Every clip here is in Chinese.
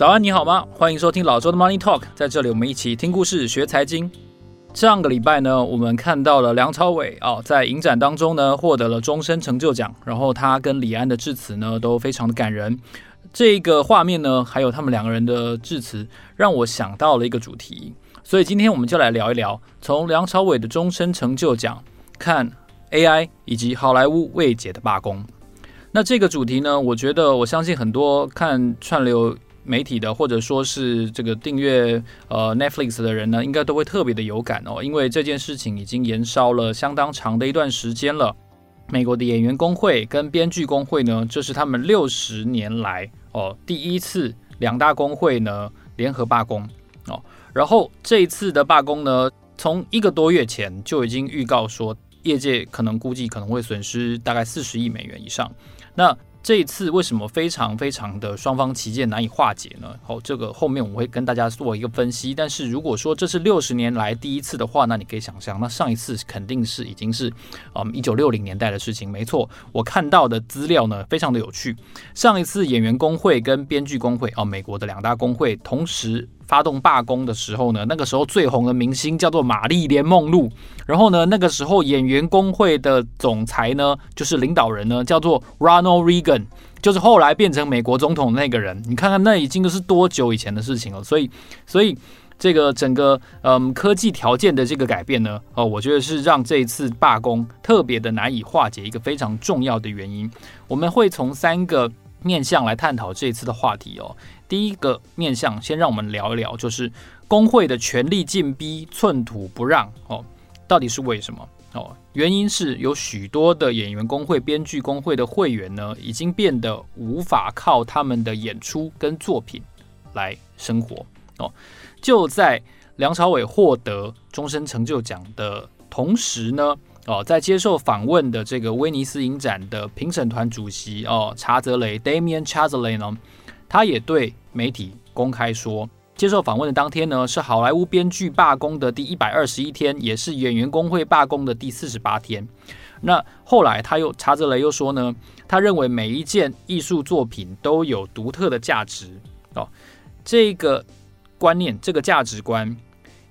早安，你好吗？欢迎收听老周的 Money Talk，在这里我们一起听故事、学财经。上个礼拜呢，我们看到了梁朝伟啊、在影展当中呢获得了终身成就奖，然后他跟李安的致辞呢都非常的感人。这个画面呢，还有他们两个人的致辞，让我想到了一个主题，所以今天我们就来聊一聊，从梁朝伟的终身成就奖看 AI 以及好莱坞未解的罢工。那这个主题呢，我觉得我相信很多看串流。媒体的或者说是这个订阅呃 Netflix 的人呢，应该都会特别的有感哦，因为这件事情已经延烧了相当长的一段时间了。美国的演员工会跟编剧工会呢，这是他们六十年来哦第一次两大工会呢联合罢工哦。然后这一次的罢工呢，从一个多月前就已经预告说，业界可能估计可能会损失大概四十亿美元以上。那这一次为什么非常非常的双方旗舰难以化解呢？好，这个后面我会跟大家做一个分析。但是如果说这是六十年来第一次的话，那你可以想象，那上一次肯定是已经是嗯一九六零年代的事情。没错，我看到的资料呢非常的有趣。上一次演员工会跟编剧工会哦，美国的两大工会同时发动罢工的时候呢，那个时候最红的明星叫做玛丽莲梦露。然后呢，那个时候演员工会的总裁呢，就是领导人呢，叫做 Ronald Reagan，就是后来变成美国总统那个人。你看看，那已经是多久以前的事情了。所以，所以这个整个嗯科技条件的这个改变呢，哦，我觉得是让这一次罢工特别的难以化解一个非常重要的原因。我们会从三个面向来探讨这一次的话题哦。第一个面向，先让我们聊一聊，就是工会的权力进逼，寸土不让哦。到底是为什么？哦，原因是有许多的演员工会、编剧工会的会员呢，已经变得无法靠他们的演出跟作品来生活哦。就在梁朝伟获得终身成就奖的同时呢，哦，在接受访问的这个威尼斯影展的评审团主席哦，查泽雷 Damian Chazelle） 呢，他也对媒体公开说。接受访问的当天呢，是好莱坞编剧罢工的第一百二十一天，也是演员工会罢工的第四十八天。那后来他又查泽雷又说呢，他认为每一件艺术作品都有独特的价值哦。这个观念，这个价值观，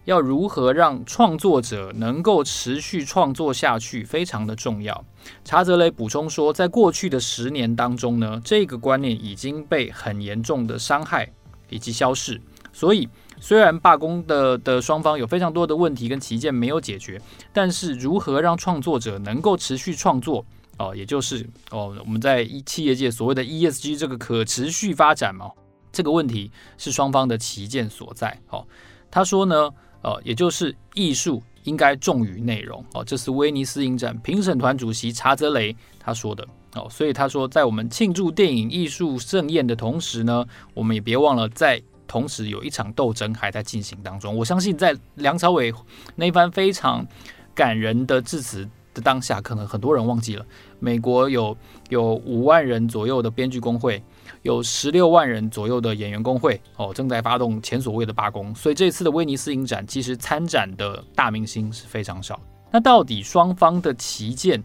要如何让创作者能够持续创作下去，非常的重要。查泽雷补充说，在过去的十年当中呢，这个观念已经被很严重的伤害以及消逝。所以，虽然罢工的的双方有非常多的问题跟旗舰没有解决，但是如何让创作者能够持续创作哦，也就是哦我们在企业界所谓的 ESG 这个可持续发展嘛，这个问题是双方的旗舰所在。哦，他说呢，呃，也就是艺术应该重于内容。哦，这是威尼斯影展评审团主席查泽雷他说的。哦，所以他说，在我们庆祝电影艺术盛宴的同时呢，我们也别忘了在。同时有一场斗争还在进行当中。我相信在梁朝伟那番非常感人的致辞的当下，可能很多人忘记了，美国有有五万人左右的编剧工会，有十六万人左右的演员工会哦，正在发动前所未的罢工。所以这次的威尼斯影展其实参展的大明星是非常少。那到底双方的旗舰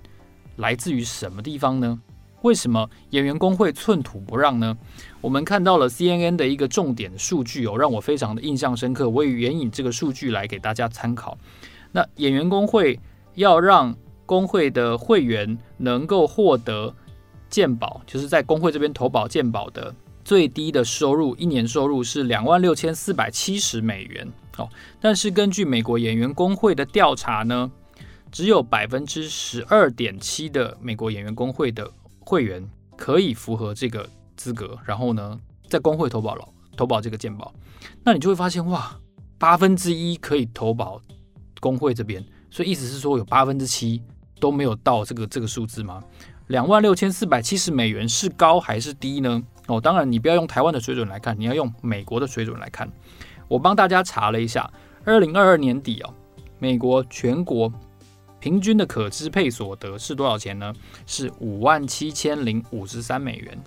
来自于什么地方呢？为什么演员工会寸土不让呢？我们看到了 CNN 的一个重点数据哦，让我非常的印象深刻。我也援引这个数据来给大家参考。那演员工会要让工会的会员能够获得健保，就是在工会这边投保健保的最低的收入，一年收入是两万六千四百七十美元哦。但是根据美国演员工会的调查呢，只有百分之十二点七的美国演员工会的会员可以符合这个资格，然后呢，在工会投保了投保这个健保，那你就会发现哇，八分之一可以投保工会这边，所以意思是说有八分之七都没有到这个这个数字吗？两万六千四百七十美元是高还是低呢？哦，当然你不要用台湾的水准来看，你要用美国的水准来看。我帮大家查了一下，二零二二年底哦，美国全国平均的可支配所得是多少钱呢？是五万七千零五十三美元。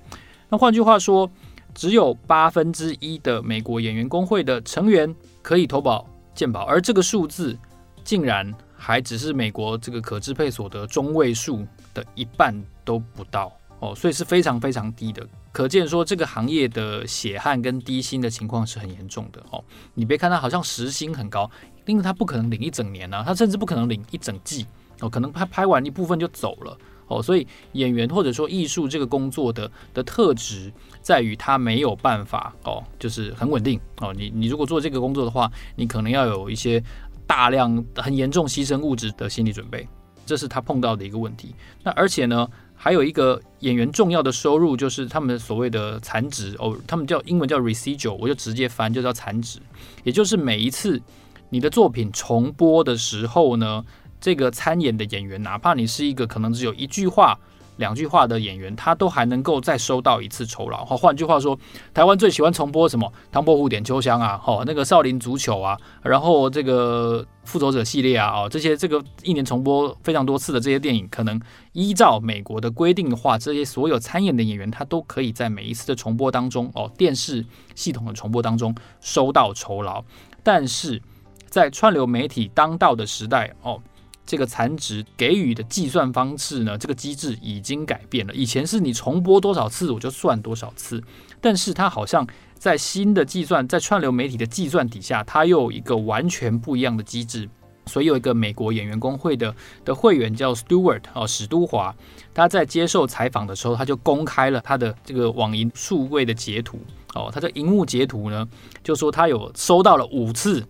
那换句话说，只有八分之一的美国演员工会的成员可以投保健保，而这个数字竟然还只是美国这个可支配所得中位数的一半都不到哦，所以是非常非常低的。可见说这个行业的血汗跟低薪的情况是很严重的哦。你别看他好像时薪很高，因为他不可能领一整年啊，他甚至不可能领一整季哦，可能拍拍完一部分就走了哦。所以演员或者说艺术这个工作的的特质在于他没有办法哦，就是很稳定哦。你你如果做这个工作的话，你可能要有一些大量很严重牺牲物质的心理准备，这是他碰到的一个问题。那而且呢，还有一个演员重要的收入就是他们所谓的残值哦，他们叫英文叫 residual，我就直接翻就叫残值，也就是每一次你的作品重播的时候呢，这个参演的演员，哪怕你是一个可能只有一句话。两句话的演员，他都还能够再收到一次酬劳。好，换句话说，台湾最喜欢重播什么《唐伯虎点秋香》啊，好，那个《少林足球》啊，然后这个《复仇者》系列啊，哦，这些这个一年重播非常多次的这些电影，可能依照美国的规定的话，这些所有参演的演员，他都可以在每一次的重播当中，哦，电视系统的重播当中收到酬劳。但是在串流媒体当道的时代，哦。这个残值给予的计算方式呢，这个机制已经改变了。以前是你重播多少次我就算多少次，但是它好像在新的计算，在串流媒体的计算底下，它又有一个完全不一样的机制。所以有一个美国演员工会的的会员叫 Stewart 哦，史都华，他在接受采访的时候，他就公开了他的这个网银数位的截图哦，他的荧幕截图呢，就说他有收到了五次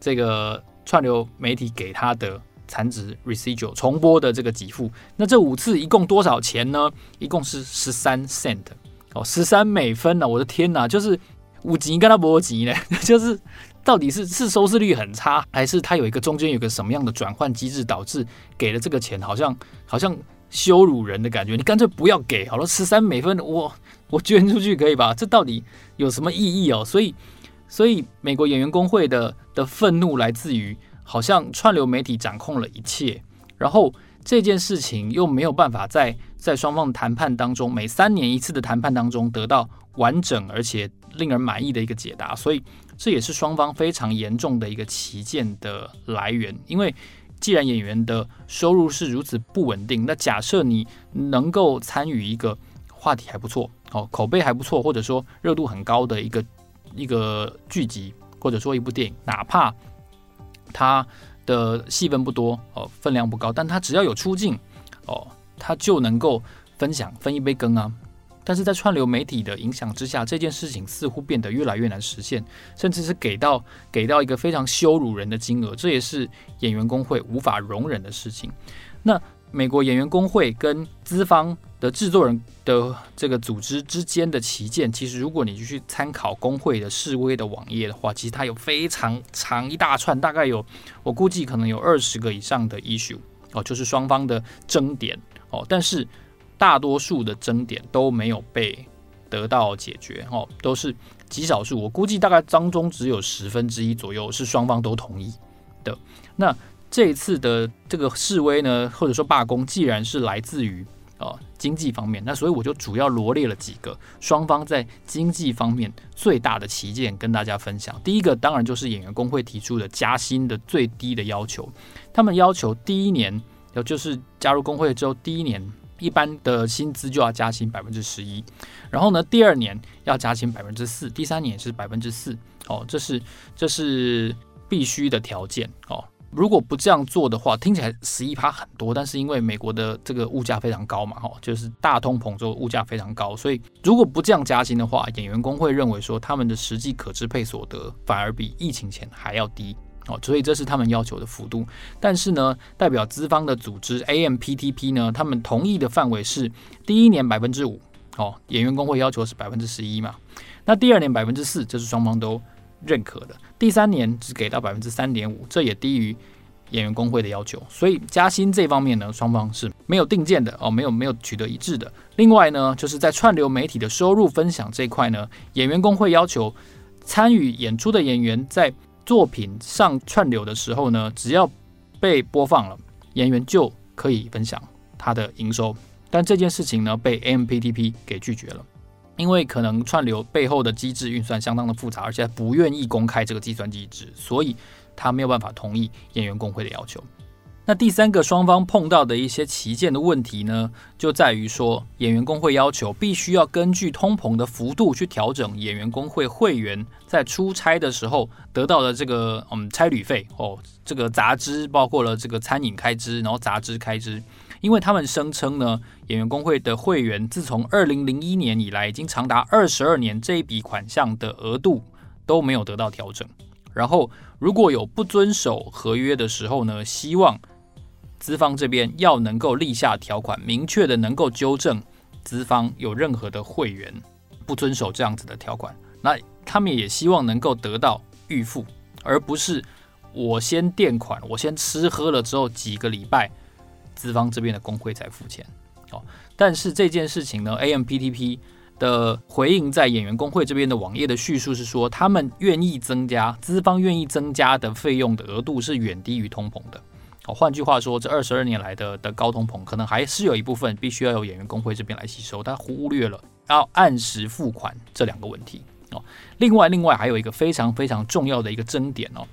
这个串流媒体给他的。残值 residual 重播的这个给付，那这五次一共多少钱呢？一共是十三 cent 哦，十三美分呢、啊！我的天哪，就是五级跟他搏级呢，就是到底是是收视率很差，还是他有一个中间有个什么样的转换机制，导致给了这个钱好像好像羞辱人的感觉？你干脆不要给好了，十三美分我我捐出去可以吧？这到底有什么意义哦？所以所以美国演员工会的的愤怒来自于。好像串流媒体掌控了一切，然后这件事情又没有办法在在双方谈判当中，每三年一次的谈判当中得到完整而且令人满意的一个解答，所以这也是双方非常严重的一个旗舰的来源。因为既然演员的收入是如此不稳定，那假设你能够参与一个话题还不错哦，口碑还不错，或者说热度很高的一个一个剧集，或者说一部电影，哪怕他的戏份不多哦，分量不高，但他只要有出镜哦，他就能够分享分一杯羹啊。但是在串流媒体的影响之下，这件事情似乎变得越来越难实现，甚至是给到给到一个非常羞辱人的金额，这也是演员工会无法容忍的事情。那美国演员工会跟资方的制作人的这个组织之间的旗舰，其实如果你去参考工会的示威的网页的话，其实它有非常长一大串，大概有我估计可能有二十个以上的 issue 哦，就是双方的争点哦，但是大多数的争点都没有被得到解决哦，都是极少数，我估计大概当中只有十分之一左右是双方都同意的。那这一次的这个示威呢，或者说罢工，既然是来自于呃经济方面，那所以我就主要罗列了几个双方在经济方面最大的旗舰跟大家分享。第一个当然就是演员工会提出的加薪的最低的要求，他们要求第一年，也就是加入工会之后第一年，一般的薪资就要加薪百分之十一，然后呢，第二年要加薪百分之四，第三年是百分之四，哦，这是这是必须的条件哦。如果不这样做的话，听起来十一趴很多，但是因为美国的这个物价非常高嘛，哈，就是大通膨之后物价非常高，所以如果不这样加薪的话，演员工会认为说他们的实际可支配所得反而比疫情前还要低，哦，所以这是他们要求的幅度。但是呢，代表资方的组织 AMPTP 呢，他们同意的范围是第一年百分之五，哦，演员工会要求是百分之十一嘛，那第二年百分之四，这是双方都认可的。第三年只给到百分之三点五，这也低于演员工会的要求。所以加薪这方面呢，双方是没有定见的哦，没有没有取得一致的。另外呢，就是在串流媒体的收入分享这一块呢，演员工会要求参与演出的演员在作品上串流的时候呢，只要被播放了，演员就可以分享他的营收。但这件事情呢，被 AMPTP 给拒绝了。因为可能串流背后的机制运算相当的复杂，而且不愿意公开这个计算机制，所以他没有办法同意演员工会的要求。那第三个双方碰到的一些旗舰的问题呢，就在于说演员工会要求必须要根据通膨的幅度去调整演员工会会员在出差的时候得到的这个嗯差旅费哦，这个杂支包括了这个餐饮开支，然后杂支开支。因为他们声称呢，演员工会的会员自从二零零一年以来，已经长达二十二年，这一笔款项的额度都没有得到调整。然后，如果有不遵守合约的时候呢，希望资方这边要能够立下条款，明确的能够纠正资方有任何的会员不遵守这样子的条款。那他们也希望能够得到预付，而不是我先垫款，我先吃喝了之后几个礼拜。资方这边的工会才付钱，哦，但是这件事情呢，AMPTP 的回应在演员工会这边的网页的叙述是说，他们愿意增加，资方愿意增加的费用的额度是远低于通膨的，哦，换句话说，这二十二年来的的高通膨，可能还是有一部分必须要由演员工会这边来吸收，他忽略了要按时付款这两个问题，哦，另外另外还有一个非常非常重要的一个争点哦。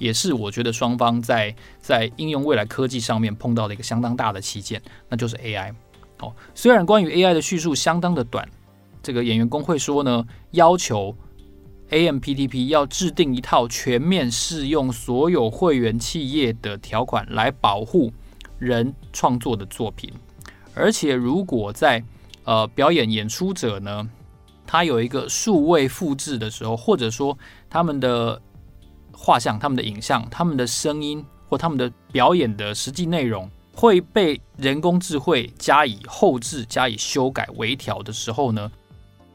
也是我觉得双方在在应用未来科技上面碰到的一个相当大的旗舰，那就是 AI。哦，虽然关于 AI 的叙述相当的短，这个演员工会说呢，要求 AMPTP 要制定一套全面适用所有会员企业的条款来保护人创作的作品，而且如果在呃表演演出者呢，他有一个数位复制的时候，或者说他们的画像、他们的影像、他们的声音或他们的表演的实际内容会被人工智慧加以后置、加以修改、微调的时候呢，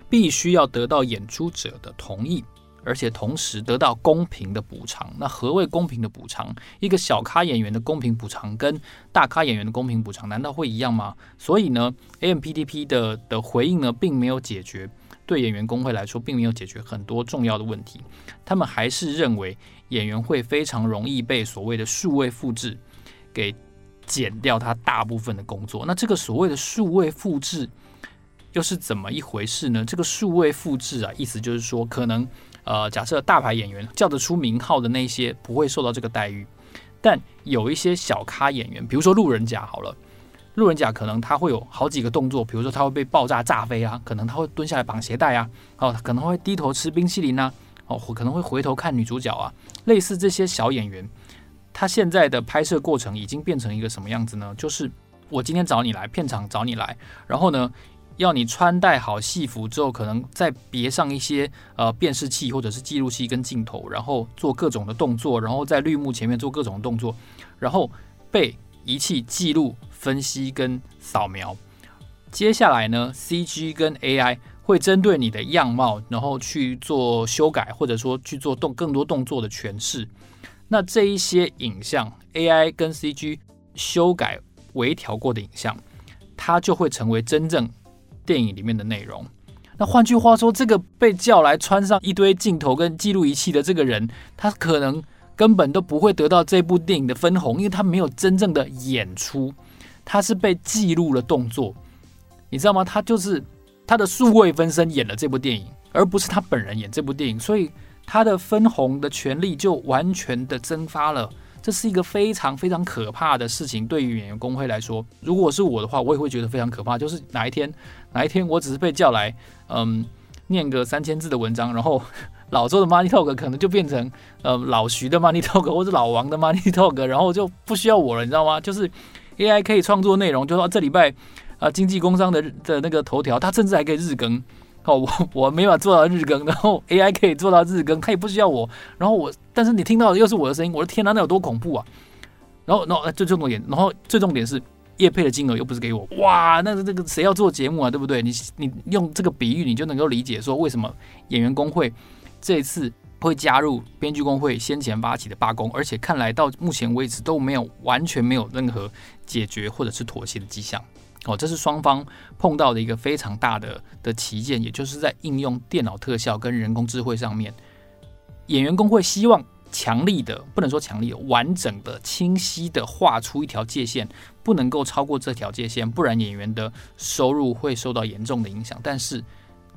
必须要得到演出者的同意，而且同时得到公平的补偿。那何谓公平的补偿？一个小咖演员的公平补偿跟大咖演员的公平补偿难道会一样吗？所以呢，AMPTP 的的回应呢，并没有解决。对演员工会来说，并没有解决很多重要的问题。他们还是认为演员会非常容易被所谓的数位复制给减掉他大部分的工作。那这个所谓的数位复制又是怎么一回事呢？这个数位复制啊，意思就是说，可能呃，假设大牌演员叫得出名号的那些不会受到这个待遇，但有一些小咖演员，比如说路人甲，好了。路人甲可能他会有好几个动作，比如说他会被爆炸炸飞啊，可能他会蹲下来绑鞋带啊，哦，可能会低头吃冰淇淋啊，哦，可能会回头看女主角啊，类似这些小演员，他现在的拍摄过程已经变成一个什么样子呢？就是我今天找你来片场找你来，然后呢，要你穿戴好戏服之后，可能再别上一些呃辨识器或者是记录器跟镜头，然后做各种的动作，然后在绿幕前面做各种动作，然后被仪器记录。分析跟扫描，接下来呢，CG 跟 AI 会针对你的样貌，然后去做修改，或者说去做动更多动作的诠释。那这一些影像，AI 跟 CG 修改微调过的影像，它就会成为真正电影里面的内容。那换句话说，这个被叫来穿上一堆镜头跟记录仪器的这个人，他可能根本都不会得到这部电影的分红，因为他没有真正的演出。他是被记录了动作，你知道吗？他就是他的数位分身演了这部电影，而不是他本人演这部电影，所以他的分红的权利就完全的蒸发了。这是一个非常非常可怕的事情，对于演员工会来说，如果是我的话，我也会觉得非常可怕。就是哪一天，哪一天我只是被叫来，嗯，念个三千字的文章，然后老周的 Money Talk 可能就变成呃老徐的 Money Talk 或者老王的 Money Talk，然后就不需要我了，你知道吗？就是。AI 可以创作内容，就说这礼拜啊，经济工商的的那个头条，它甚至还可以日更。哦，我 我没法做到日更，然后 AI 可以做到日更，它也不需要我。然后我，但是你听到的又是我的声音，我的天哪，那有多恐怖啊！然后，然后最重点，然后最重点是叶配的金额又不是给我，哇，那这个谁要做节目啊，对不对？你你用这个比喻，你就能够理解说为什么演员工会这一次会加入编剧工会先前发起的罢工，而且看来到目前为止都没有完全没有任何解决或者是妥协的迹象。哦，这是双方碰到的一个非常大的的旗舰，也就是在应用电脑特效跟人工智慧上面，演员工会希望。强力的，不能说强力，完整的、清晰的画出一条界限，不能够超过这条界限，不然演员的收入会受到严重的影响。但是，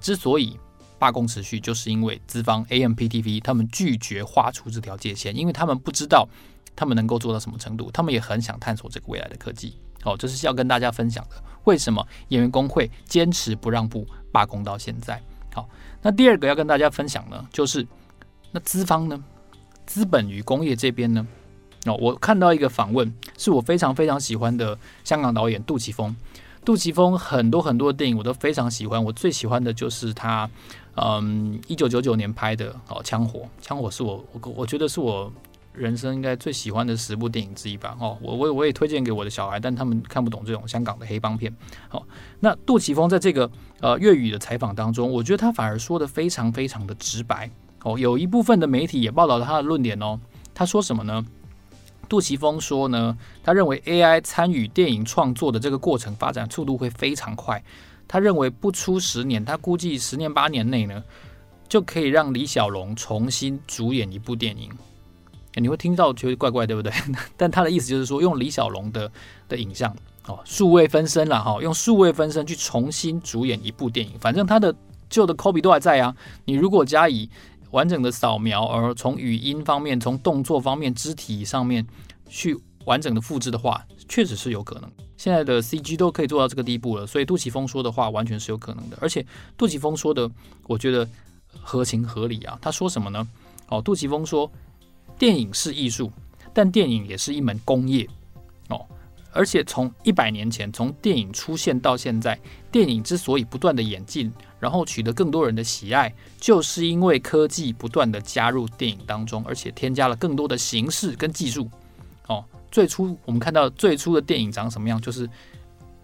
之所以罢工持续，就是因为资方 AMPTV 他们拒绝画出这条界限，因为他们不知道他们能够做到什么程度，他们也很想探索这个未来的科技。好，这是要跟大家分享的。为什么演员工会坚持不让步，罢工到现在？好，那第二个要跟大家分享呢，就是那资方呢？资本与工业这边呢，哦，我看到一个访问，是我非常非常喜欢的香港导演杜琪峰。杜琪峰很多很多电影我都非常喜欢，我最喜欢的就是他，嗯，一九九九年拍的哦，《枪火》。《枪火》是我我我觉得是我人生应该最喜欢的十部电影之一吧。哦，我我我也推荐给我的小孩，但他们看不懂这种香港的黑帮片。好，那杜琪峰在这个呃粤语的采访当中，我觉得他反而说得非常非常的直白。哦，有一部分的媒体也报道了他的论点哦。他说什么呢？杜琪峰说呢，他认为 AI 参与电影创作的这个过程发展速度会非常快。他认为不出十年，他估计十年八年内呢，就可以让李小龙重新主演一部电影。你会听到觉得怪怪，对不对？但他的意思就是说，用李小龙的的影像哦，数位分身了哈，用数位分身去重新主演一部电影。反正他的旧的 copy 都还在啊。你如果加以完整的扫描，而从语音方面、从动作方面、肢体上面去完整的复制的话，确实是有可能。现在的 CG 都可以做到这个地步了，所以杜琪峰说的话完全是有可能的。而且杜琪峰说的，我觉得合情合理啊。他说什么呢？哦，杜琪峰说，电影是艺术，但电影也是一门工业。哦。而且从一百年前，从电影出现到现在，电影之所以不断的演进，然后取得更多人的喜爱，就是因为科技不断的加入电影当中，而且添加了更多的形式跟技术。哦，最初我们看到最初的电影长什么样，就是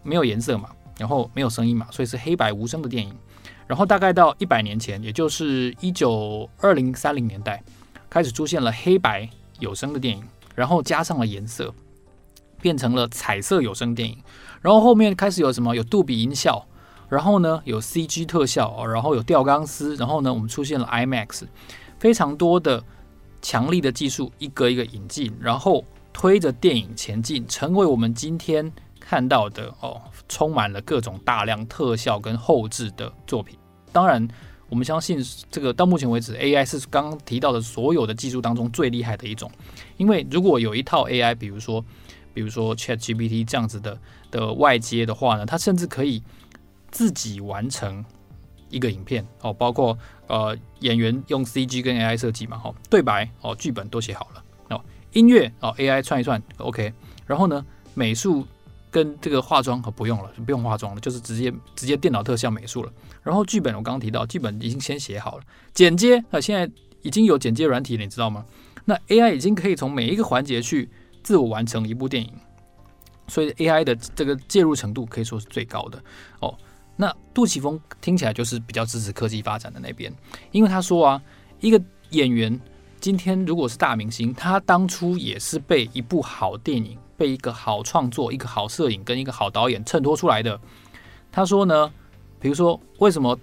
没有颜色嘛，然后没有声音嘛，所以是黑白无声的电影。然后大概到一百年前，也就是一九二零三零年代，开始出现了黑白有声的电影，然后加上了颜色。变成了彩色有声电影，然后后面开始有什么？有杜比音效，然后呢有 CG 特效，然后有吊钢丝，然后呢我们出现了 IMAX，非常多的强力的技术一个一个引进，然后推着电影前进，成为我们今天看到的哦，充满了各种大量特效跟后置的作品。当然，我们相信这个到目前为止，AI 是刚刚提到的所有的技术当中最厉害的一种，因为如果有一套 AI，比如说。比如说 ChatGPT 这样子的的外接的话呢，它甚至可以自己完成一个影片。哦，包括呃演员用 CG 跟 AI 设计嘛，哦，对白哦，剧本都写好了。哦，音乐哦 AI 串一串 OK，然后呢美术跟这个化妆可不用了，不用化妆了，就是直接直接电脑特效美术了。然后剧本我刚刚提到，剧本已经先写好了，剪接啊现在已经有剪接软体了，你知道吗？那 AI 已经可以从每一个环节去。自我完成一部电影，所以 AI 的这个介入程度可以说是最高的哦。那杜琪峰听起来就是比较支持科技发展的那边，因为他说啊，一个演员今天如果是大明星，他当初也是被一部好电影、被一个好创作、一个好摄影跟一个好导演衬托出来的。他说呢，比如说为什么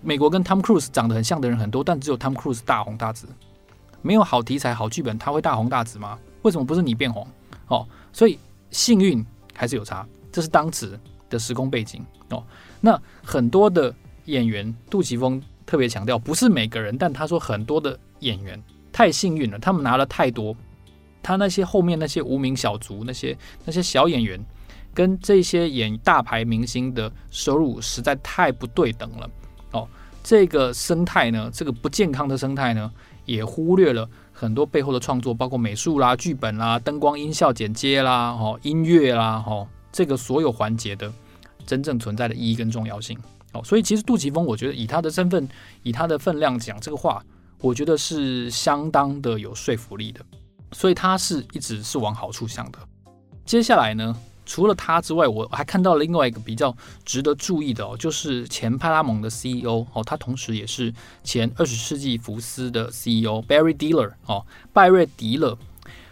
美国跟 Tom Cruise 长得很像的人很多，但只有 Tom Cruise 大红大紫？没有好题材、好剧本，他会大红大紫吗？为什么不是你变红？哦，所以幸运还是有差，这是当时的时空背景哦。那很多的演员，杜琪峰特别强调，不是每个人，但他说很多的演员太幸运了，他们拿了太多，他那些后面那些无名小卒，那些那些小演员，跟这些演大牌明星的收入实在太不对等了哦。这个生态呢，这个不健康的生态呢，也忽略了。很多背后的创作，包括美术啦、剧本啦、灯光、音效、剪接啦、哦音乐啦、哦这个所有环节的真正存在的意义跟重要性。哦，所以其实杜琪峰，我觉得以他的身份、以他的分量讲这个话，我觉得是相当的有说服力的。所以他是一直是往好处想的。接下来呢，除了他之外，我还看到了另外一个比较值得注意的哦，就是前派拉蒙的 CEO 哦，他同时也是前二十世纪福斯的 CEO Barry Diller 哦，拜瑞迪勒。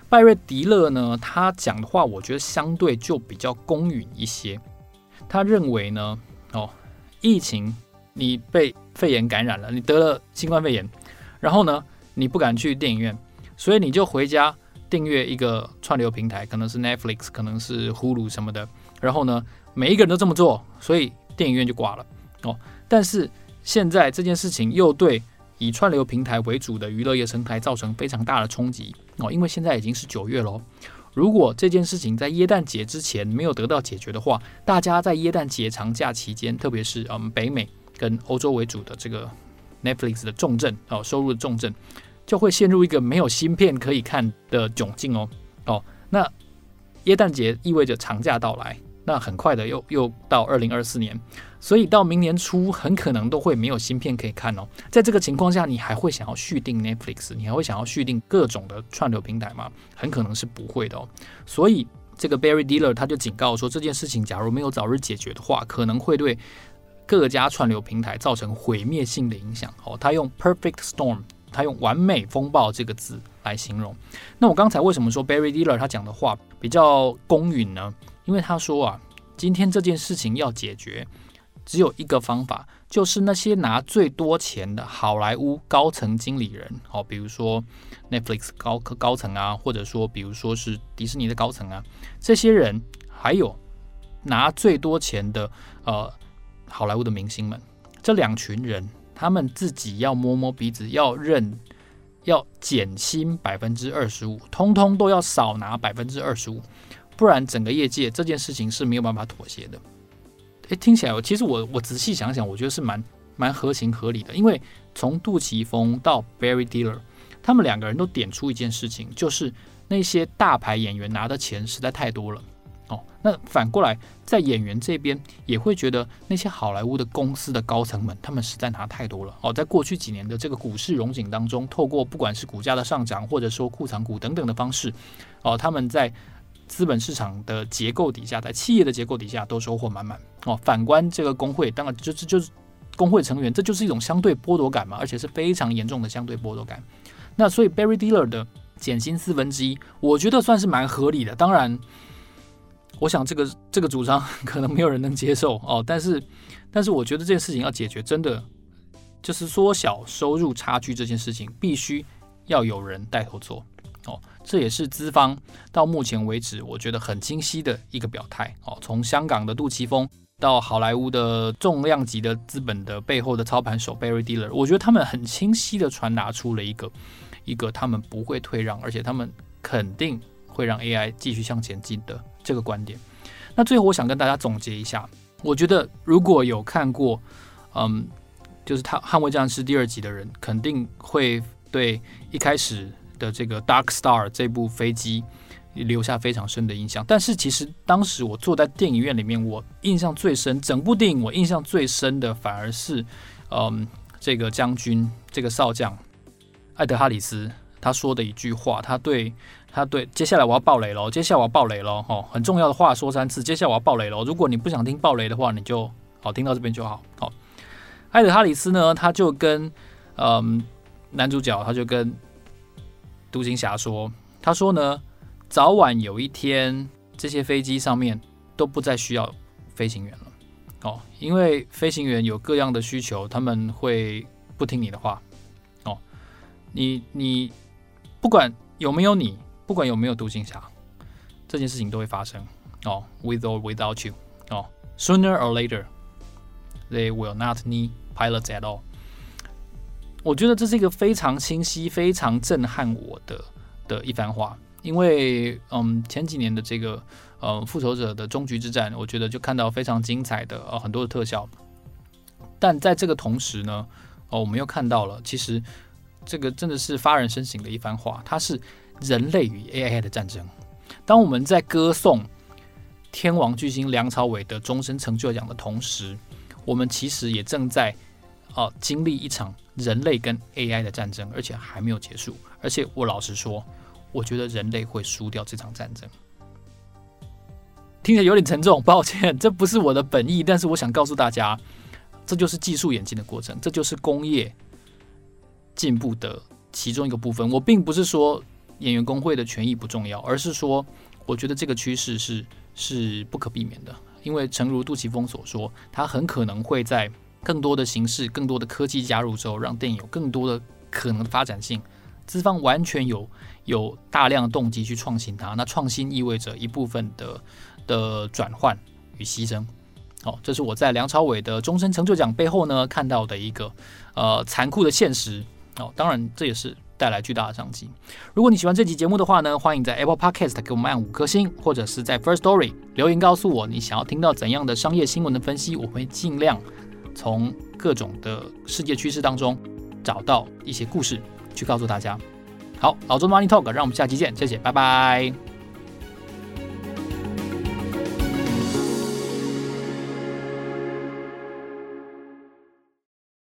拜瑞迪勒呢，他讲的话，我觉得相对就比较公允一些。他认为呢，哦，疫情你被肺炎感染了，你得了新冠肺炎，然后呢，你不敢去电影院，所以你就回家订阅一个串流平台，可能是 Netflix，可能是 Hulu 什么的。然后呢，每一个人都这么做，所以电影院就挂了。哦，但是现在这件事情又对以串流平台为主的娱乐业生态造成非常大的冲击哦，因为现在已经是九月喽。如果这件事情在耶诞节之前没有得到解决的话，大家在耶诞节长假期间，特别是嗯北美跟欧洲为主的这个 Netflix 的重镇哦，收入的重镇，就会陷入一个没有芯片可以看的窘境哦哦。那耶诞节意味着长假到来。那很快的又又到二零二四年，所以到明年初很可能都会没有芯片可以看哦。在这个情况下，你还会想要续订 Netflix？你还会想要续订各种的串流平台吗？很可能是不会的哦。所以这个 Barry Dealer 他就警告说，这件事情假如没有早日解决的话，可能会对各家串流平台造成毁灭性的影响哦。他用 Perfect Storm，他用完美风暴这个字来形容。那我刚才为什么说 Barry Diller 他讲的话比较公允呢？因为他说啊，今天这件事情要解决，只有一个方法，就是那些拿最多钱的好莱坞高层经理人，哦，比如说 Netflix 高高层啊，或者说比如说是迪士尼的高层啊，这些人，还有拿最多钱的呃好莱坞的明星们，这两群人，他们自己要摸摸鼻子，要认，要减薪百分之二十五，通通都要少拿百分之二十五。不然，整个业界这件事情是没有办法妥协的。诶，听起来，其实我我仔细想想，我觉得是蛮蛮合情合理的。因为从杜琪峰到 Barry Diller，他们两个人都点出一件事情，就是那些大牌演员拿的钱实在太多了。哦，那反过来，在演员这边也会觉得那些好莱坞的公司的高层们，他们实在拿太多了。哦，在过去几年的这个股市荣景当中，透过不管是股价的上涨，或者说库藏股等等的方式，哦，他们在资本市场的结构底下，在企业的结构底下都收获满满哦。反观这个工会，当然就是就是工会成员，这就是一种相对剥夺感嘛，而且是非常严重的相对剥夺感。那所以 Barry Dealer 的减薪四分之一，我觉得算是蛮合理的。当然，我想这个这个主张 可能没有人能接受哦。但是，但是我觉得这件事情要解决，真的就是缩小收入差距这件事情，必须要有人带头做哦。这也是资方到目前为止，我觉得很清晰的一个表态哦。从香港的杜琪峰到好莱坞的重量级的资本的背后的操盘手 Barry Diller，我觉得他们很清晰的传达出了一个一个他们不会退让，而且他们肯定会让 AI 继续向前进的这个观点。那最后我想跟大家总结一下，我觉得如果有看过嗯，就是他《捍卫战士》第二集的人，肯定会对一开始。的这个 Dark Star 这部飞机留下非常深的印象，但是其实当时我坐在电影院里面，我印象最深，整部电影我印象最深的反而是，嗯，这个将军，这个少将艾德哈里斯他说的一句话，他对他对，接下来我要爆雷了，接下来我要爆雷了，哦，很重要的话说三次，接下来我要爆雷了，如果你不想听爆雷的话，你就好听到这边就好，好，艾德哈里斯呢，他就跟嗯男主角，他就跟。独行侠说：“他说呢，早晚有一天，这些飞机上面都不再需要飞行员了哦，因为飞行员有各样的需求，他们会不听你的话哦。你你不管有没有你，不管有没有独行侠，这件事情都会发生哦。With or without you 哦，Sooner or later, they will not need pilots at all。”我觉得这是一个非常清晰、非常震撼我的的一番话，因为嗯，前几年的这个呃复仇者的终局之战，我觉得就看到非常精彩的呃很多的特效，但在这个同时呢，哦，我们又看到了，其实这个真的是发人深省的一番话，它是人类与 AI 的战争。当我们在歌颂天王巨星梁朝伟的终身成就奖的同时，我们其实也正在。哦，经历一场人类跟 AI 的战争，而且还没有结束。而且我老实说，我觉得人类会输掉这场战争。听着有点沉重，抱歉，这不是我的本意。但是我想告诉大家，这就是技术演进的过程，这就是工业进步的其中一个部分。我并不是说演员工会的权益不重要，而是说，我觉得这个趋势是是不可避免的。因为诚如杜琪峰所说，他很可能会在更多的形式、更多的科技加入之后，让电影有更多的可能的发展性。资方完全有有大量的动机去创新它，那创新意味着一部分的的转换与牺牲。哦，这是我在梁朝伟的终身成就奖背后呢看到的一个呃残酷的现实。哦，当然这也是带来巨大的商机。如果你喜欢这期节目的话呢，欢迎在 Apple Podcast 给我们按五颗星，或者是在 First Story 留言告诉我你想要听到怎样的商业新闻的分析，我会尽量从各种的世界趋势当中找到一些故事去告诉大家。好，老周的 Money Talk，让我们下期见，谢谢，拜拜。